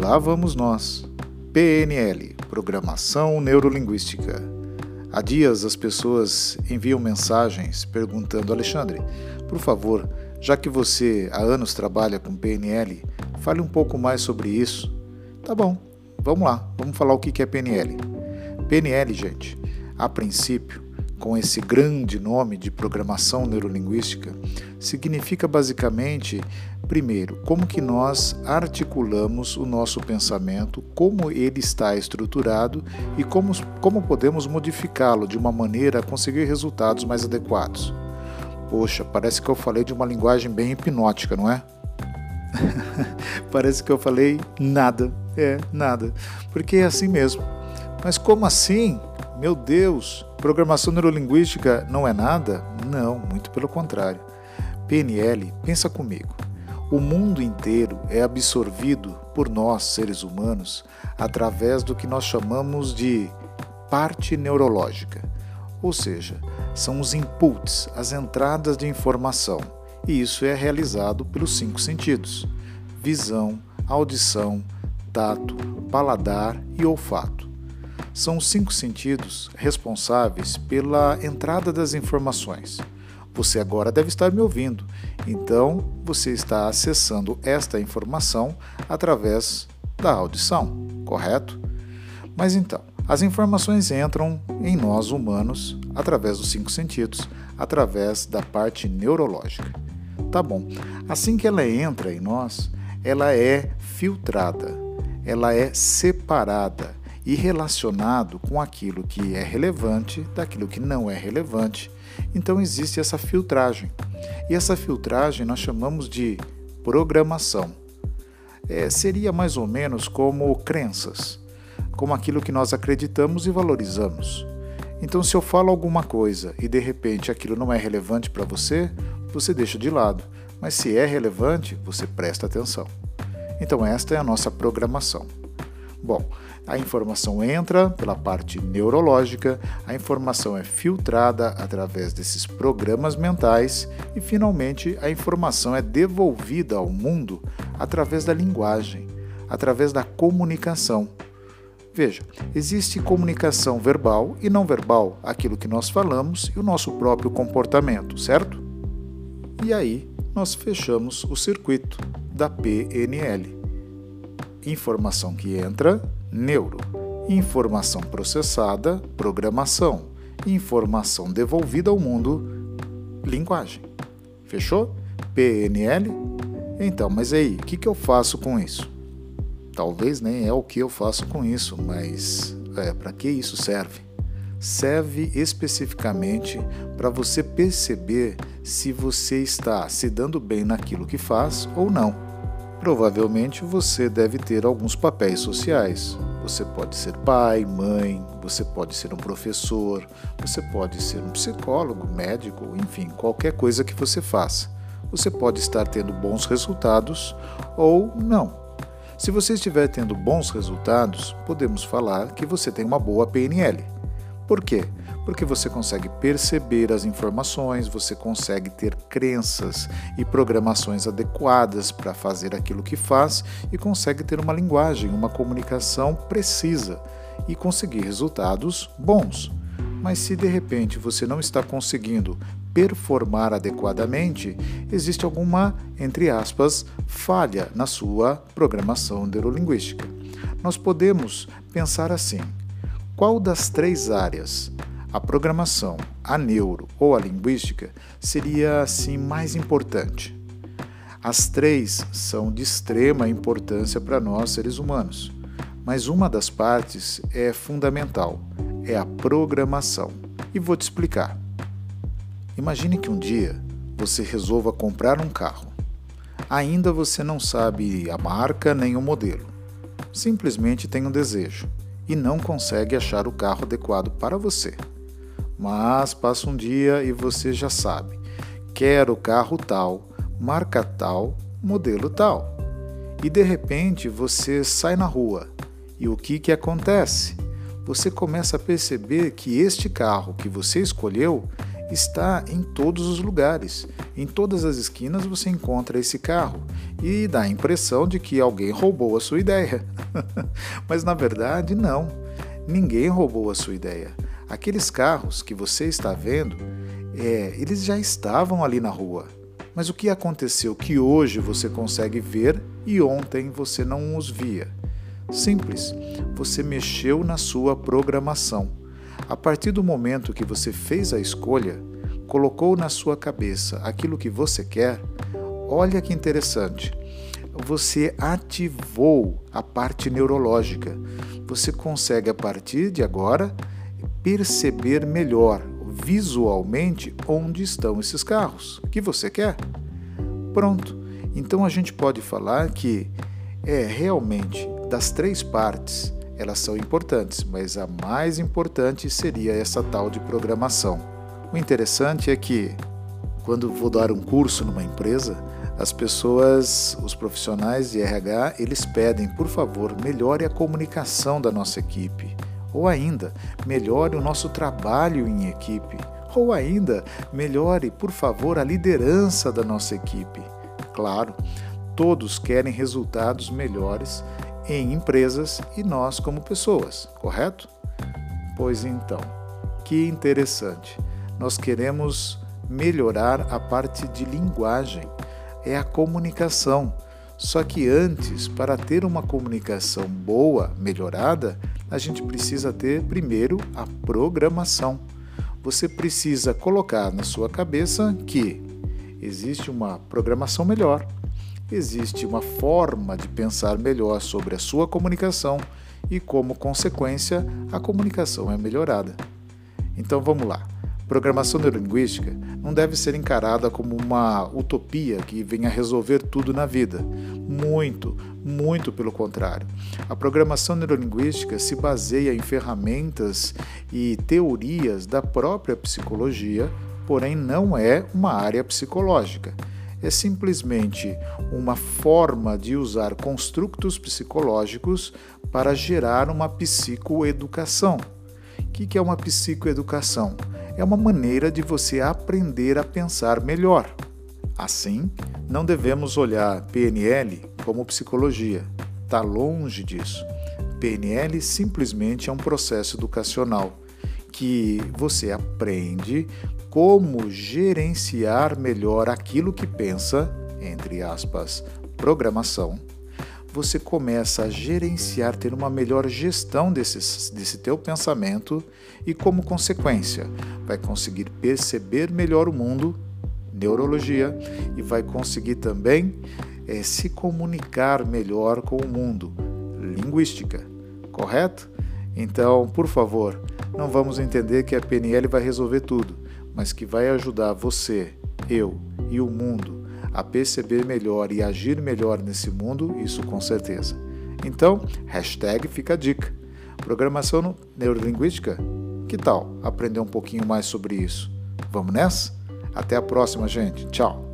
lá vamos nós. PNL Programação Neurolinguística. Há dias as pessoas enviam mensagens perguntando: Alexandre, por favor, já que você há anos trabalha com PNL, fale um pouco mais sobre isso. Tá bom, vamos lá, vamos falar o que é PNL. PNL, gente, a princípio, com esse grande nome de programação neurolinguística, significa basicamente, primeiro, como que nós articulamos o nosso pensamento, como ele está estruturado e como, como podemos modificá-lo de uma maneira a conseguir resultados mais adequados. Poxa, parece que eu falei de uma linguagem bem hipnótica, não é? parece que eu falei nada, é, nada, porque é assim mesmo. Mas como assim? Meu Deus, programação neurolinguística não é nada? Não, muito pelo contrário. PNL, pensa comigo. O mundo inteiro é absorvido por nós, seres humanos, através do que nós chamamos de parte neurológica. Ou seja, são os inputs, as entradas de informação. E isso é realizado pelos cinco sentidos: visão, audição, tato, paladar e olfato. São os cinco sentidos responsáveis pela entrada das informações. Você agora deve estar me ouvindo, então você está acessando esta informação através da audição, correto? Mas então, as informações entram em nós humanos através dos cinco sentidos, através da parte neurológica. Tá bom. Assim que ela entra em nós, ela é filtrada, ela é separada e relacionado com aquilo que é relevante daquilo que não é relevante. Então existe essa filtragem. E essa filtragem nós chamamos de programação. É, seria mais ou menos como crenças, como aquilo que nós acreditamos e valorizamos. Então, se eu falo alguma coisa e de repente aquilo não é relevante para você, você deixa de lado. Mas se é relevante, você presta atenção. Então, esta é a nossa programação. Bom, a informação entra pela parte neurológica, a informação é filtrada através desses programas mentais e, finalmente, a informação é devolvida ao mundo através da linguagem, através da comunicação. Veja, existe comunicação verbal e não verbal, aquilo que nós falamos e o nosso próprio comportamento, certo? E aí nós fechamos o circuito da PNL. Informação que entra, neuro. Informação processada, programação. Informação devolvida ao mundo, linguagem. Fechou? PNL? Então, mas aí, o que, que eu faço com isso? Talvez nem é o que eu faço com isso, mas é, para que isso serve? Serve especificamente para você perceber se você está se dando bem naquilo que faz ou não. Provavelmente você deve ter alguns papéis sociais. Você pode ser pai, mãe, você pode ser um professor, você pode ser um psicólogo, médico, enfim, qualquer coisa que você faça. Você pode estar tendo bons resultados ou não. Se você estiver tendo bons resultados, podemos falar que você tem uma boa PNL. Por quê? Porque você consegue perceber as informações, você consegue ter crenças e programações adequadas para fazer aquilo que faz e consegue ter uma linguagem, uma comunicação precisa e conseguir resultados bons. Mas se de repente você não está conseguindo performar adequadamente, existe alguma, entre aspas, falha na sua programação neurolinguística. Nós podemos pensar assim: qual das três áreas a programação, a neuro ou a linguística seria assim mais importante. As três são de extrema importância para nós seres humanos, mas uma das partes é fundamental, é a programação. E vou te explicar. Imagine que um dia você resolva comprar um carro. Ainda você não sabe a marca nem o modelo. Simplesmente tem um desejo e não consegue achar o carro adequado para você. Mas passa um dia e você já sabe. Quero carro tal, marca tal, modelo tal. E de repente você sai na rua. E o que, que acontece? Você começa a perceber que este carro que você escolheu, está em todos os lugares. Em todas as esquinas você encontra esse carro e dá a impressão de que alguém roubou a sua ideia. Mas na verdade, não. Ninguém roubou a sua ideia. Aqueles carros que você está vendo, é, eles já estavam ali na rua. Mas o que aconteceu que hoje você consegue ver e ontem você não os via? Simples, você mexeu na sua programação. A partir do momento que você fez a escolha, colocou na sua cabeça aquilo que você quer, olha que interessante. Você ativou a parte neurológica. Você consegue, a partir de agora, perceber melhor, visualmente, onde estão esses carros que você quer. Pronto. Então a gente pode falar que é realmente das três partes elas são importantes, mas a mais importante seria essa tal de programação. O interessante é que, quando vou dar um curso numa empresa, as pessoas, os profissionais de RH, eles pedem, por favor, melhore a comunicação da nossa equipe. Ou ainda, melhore o nosso trabalho em equipe. Ou ainda, melhore, por favor, a liderança da nossa equipe. Claro, todos querem resultados melhores em empresas e nós como pessoas, correto? Pois então, que interessante. Nós queremos melhorar a parte de linguagem, é a comunicação. Só que antes, para ter uma comunicação boa, melhorada, a gente precisa ter primeiro a programação. Você precisa colocar na sua cabeça que existe uma programação melhor existe uma forma de pensar melhor sobre a sua comunicação e, como consequência, a comunicação é melhorada. Então vamos lá. Programação neurolinguística não deve ser encarada como uma utopia que venha resolver tudo na vida. Muito, muito pelo contrário. A programação neurolinguística se baseia em ferramentas e teorias da própria psicologia, porém não é uma área psicológica é simplesmente uma forma de usar construtos psicológicos para gerar uma psicoeducação. O que é uma psicoeducação? É uma maneira de você aprender a pensar melhor. Assim, não devemos olhar PNL como psicologia. Está longe disso. PNL simplesmente é um processo educacional que você aprende como gerenciar melhor aquilo que pensa, entre aspas, programação, você começa a gerenciar, ter uma melhor gestão desse, desse teu pensamento e, como consequência, vai conseguir perceber melhor o mundo, neurologia, e vai conseguir também é, se comunicar melhor com o mundo, linguística, correto? Então, por favor, não vamos entender que a PNL vai resolver tudo mas que vai ajudar você, eu e o mundo a perceber melhor e agir melhor nesse mundo, isso com certeza. Então, hashtag fica a dica. Programação neurolinguística? Que tal aprender um pouquinho mais sobre isso? Vamos nessa? Até a próxima, gente. Tchau!